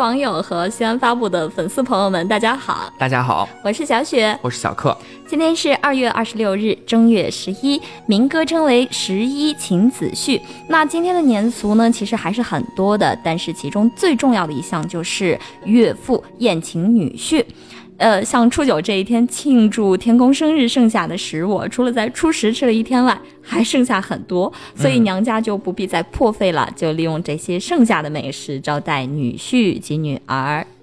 网友和西安发布的粉丝朋友们，大家好，大家好，我是小雪，我是小克。今天是二月二十六日，正月十一，民歌称为十一请子婿。那今天的年俗呢，其实还是很多的，但是其中最重要的一项就是岳父宴请女婿。呃，像初九这一天庆祝天公生日剩下的食物，除了在初十吃了一天外，还剩下很多，所以娘家就不必再破费了，就利用这些剩下的美食招待女婿及女儿。嗯，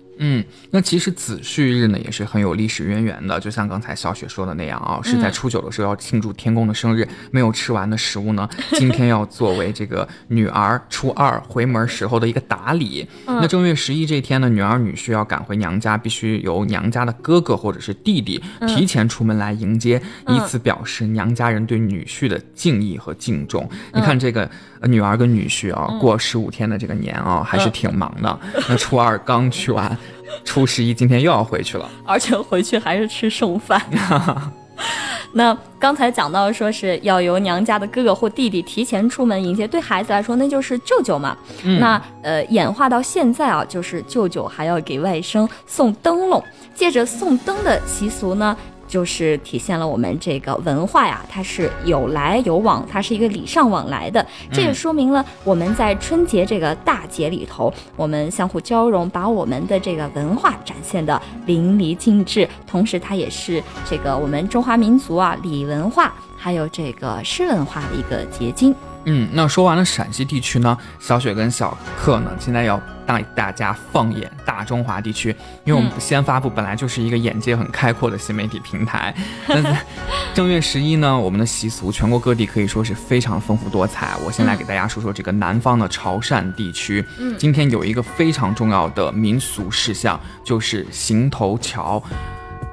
那其实子婿日呢也是很有历史渊源的，就像刚才小雪说的那样啊，是在初九的时候要庆祝天公的生日，没有吃完的食物呢，今天要作为这个女儿初二回门时候的一个打理。那正月十一这天呢，女儿女婿要赶回娘家，必须由娘家的哥哥或者是弟弟提前出门来迎接，以此表示娘家人对女婿的敬意和敬重。你看这个女儿跟女婿啊，过十五天的这个年啊，还是挺忙的。那初二刚去完。初十一，今天又要回去了，而且回去还是吃剩饭。那刚才讲到说是要由娘家的哥哥或弟弟提前出门迎接，对孩子来说那就是舅舅嘛。那呃，演化到现在啊，就是舅舅还要给外甥送灯笼，借着送灯的习俗呢。就是体现了我们这个文化呀，它是有来有往，它是一个礼尚往来的。这也说明了我们在春节这个大节里头，我们相互交融，把我们的这个文化展现的淋漓尽致。同时，它也是这个我们中华民族啊礼文化还有这个诗文化的一个结晶。嗯，那说完了陕西地区呢，小雪跟小克呢，现在要带大家放眼大中华地区，因为我们先发布本来就是一个眼界很开阔的新媒体平台。那 正月十一呢，我们的习俗全国各地可以说是非常丰富多彩。我先来给大家说说这个南方的潮汕地区。嗯，今天有一个非常重要的民俗事项，就是行头桥。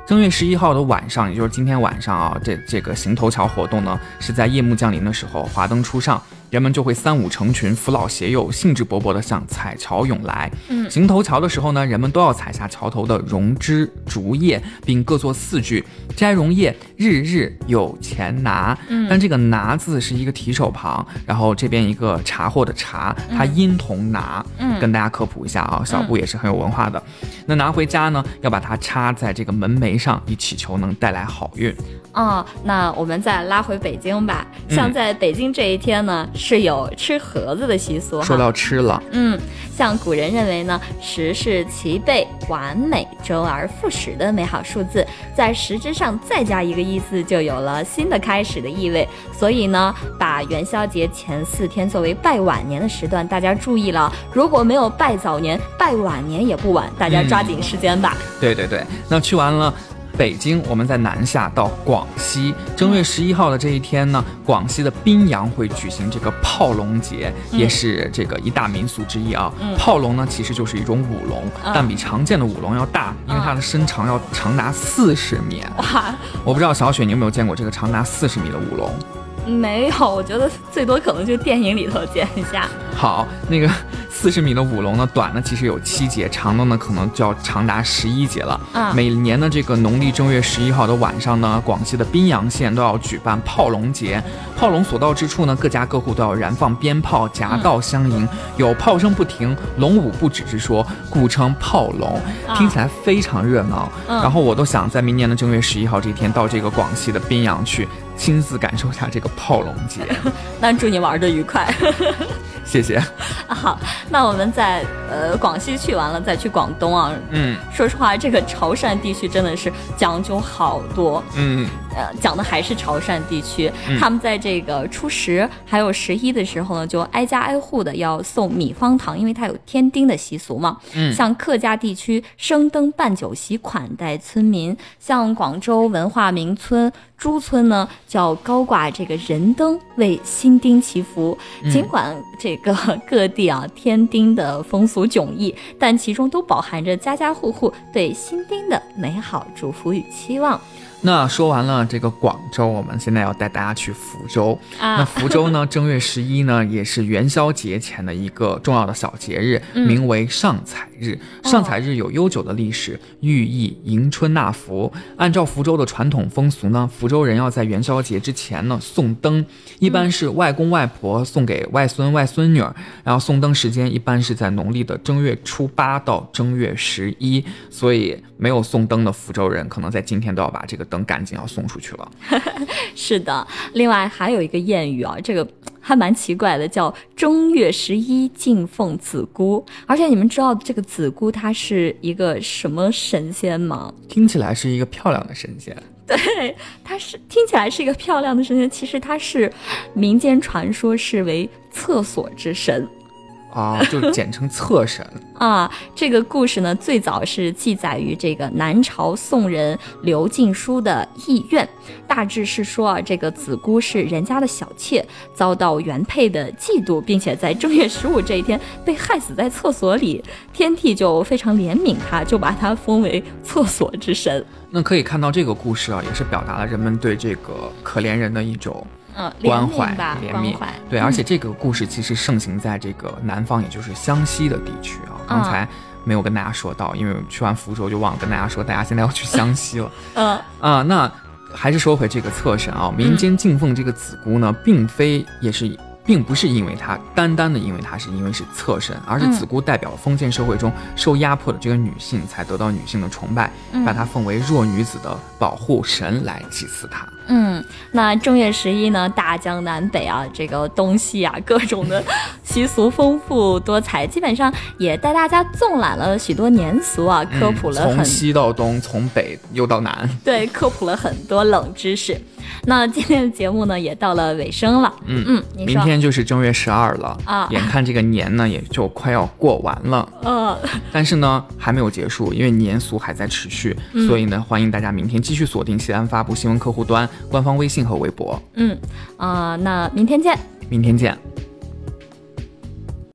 正月十一号的晚上，也就是今天晚上啊，这这个行头桥活动呢，是在夜幕降临的时候，华灯初上。人们就会三五成群，扶老携幼，兴致勃勃地向彩桥涌来。嗯，行头桥的时候呢，人们都要采下桥头的榕枝、竹叶，并各作四句：摘榕叶，日日有钱拿。嗯，但这个拿字是一个提手旁，然后这边一个查货的查，它音同拿。嗯，跟大家科普一下啊，小布也是很有文化的。那拿回家呢，要把它插在这个门楣上，以祈求能带来好运。哦，那我们再拉回北京吧。像在北京这一天呢，是有吃盒子的习俗。说到吃了，嗯，像古人认为呢，十是齐备、完美、周而复始的美好数字，在十之上再加一个意思，就有了新的开始的意味。所以呢，把元宵节前四天作为拜晚年的时段，大家注意了，如果没有拜早年，拜晚年也不晚，大家抓紧时间吧。对对对，那去完了。北京，我们在南下到广西。正月十一号的这一天呢，广西的宾阳会举行这个炮龙节，也是这个一大民俗之一啊。炮龙呢，其实就是一种舞龙，但比常见的舞龙要大，因为它的身长要长达四十米。哇！我不知道小雪你有没有见过这个长达四十米的舞龙？没有，我觉得最多可能就电影里头见一下。好，那个。四十米的舞龙呢，短的其实有七节，长的呢可能就要长达十一节了。啊，每年的这个农历正月十一号的晚上呢，广西的宾阳县都要举办炮龙节。炮龙所到之处呢，各家各户都要燃放鞭炮，夹道相迎，有炮声不停，龙舞不止之说，故称炮龙，听起来非常热闹。然后我都想在明年的正月十一号这一天到这个广西的宾阳去，亲自感受一下这个炮龙节。那祝你玩的愉快。谢谢。好，那我们在呃广西去完了，再去广东啊。嗯，说实话，这个潮汕地区真的是讲究好多。嗯。呃，讲的还是潮汕地区，他们在这个初十还有十一的时候呢，就挨家挨户的要送米方糖，因为它有添丁的习俗嘛。嗯，像客家地区生灯办酒席款待村民，像广州文化名村朱村呢，叫高挂这个人灯为新丁祈福。尽管这个各地啊添丁的风俗迥异，但其中都饱含着家家户户对新丁的美好祝福与期望。那说完了这个广州，我们现在要带大家去福州。啊那福州呢，正月十一呢，也是元宵节前的一个重要的小节日，名为上彩日。上彩日有悠久的历史，寓意迎春纳福。按照福州的传统风俗呢，福州人要在元宵节之前呢送灯，一般是外公外婆送给外孙外孙女儿，然后送灯时间一般是在农历的正月初八到正月十一，所以没有送灯的福州人，可能在今天都要把这个灯赶紧要送出去了。是的，另外还有一个谚语啊，这个还蛮奇怪的，叫正月十一敬奉子姑。而且你们知道这个子姑她是一个什么神仙吗？听起来是一个漂亮的神仙。对，她是听起来是一个漂亮的神仙，其实她是民间传说是为厕所之神。啊，就简称厕神。啊，这个故事呢，最早是记载于这个南朝宋人刘敬书的《艺苑》，大致是说啊，这个子姑是人家的小妾，遭到原配的嫉妒，并且在正月十五这一天被害死在厕所里，天帝就非常怜悯她，就把她封为厕所之神。那可以看到这个故事啊，也是表达了人们对这个可怜人的一种嗯，关怀吧，怜悯。对，而且这个故事其实盛行在这个南方，也就是湘西的地区啊。刚才没有跟大家说到，因为去完福州就忘了跟大家说，大家现在要去湘西了嗯啊。那还是说回这个侧身啊，民间敬奉这个子姑呢，并非也是。并不是因为她单单的因为她是因为是侧身，而是子姑代表了封建社会中受压迫的这个女性，才得到女性的崇拜，把她奉为弱女子的保护神来祭祀她。嗯，那正月十一呢，大江南北啊，这个东西啊，各种的习俗丰富多彩，基本上也带大家纵览了许多年俗啊，科普了很、从西到东，从北又到南。对，科普了很多冷知识。那今天的节目呢，也到了尾声了。嗯嗯，你明说，天就是正月十二了啊眼看这个年呢也就快要过完了，嗯，但是呢还没有结束，因为年俗还在持续，嗯所以呢欢迎大家明天继续锁定西安发布新闻客户端、官方微信和微博。嗯，啊、那明天见。明天见。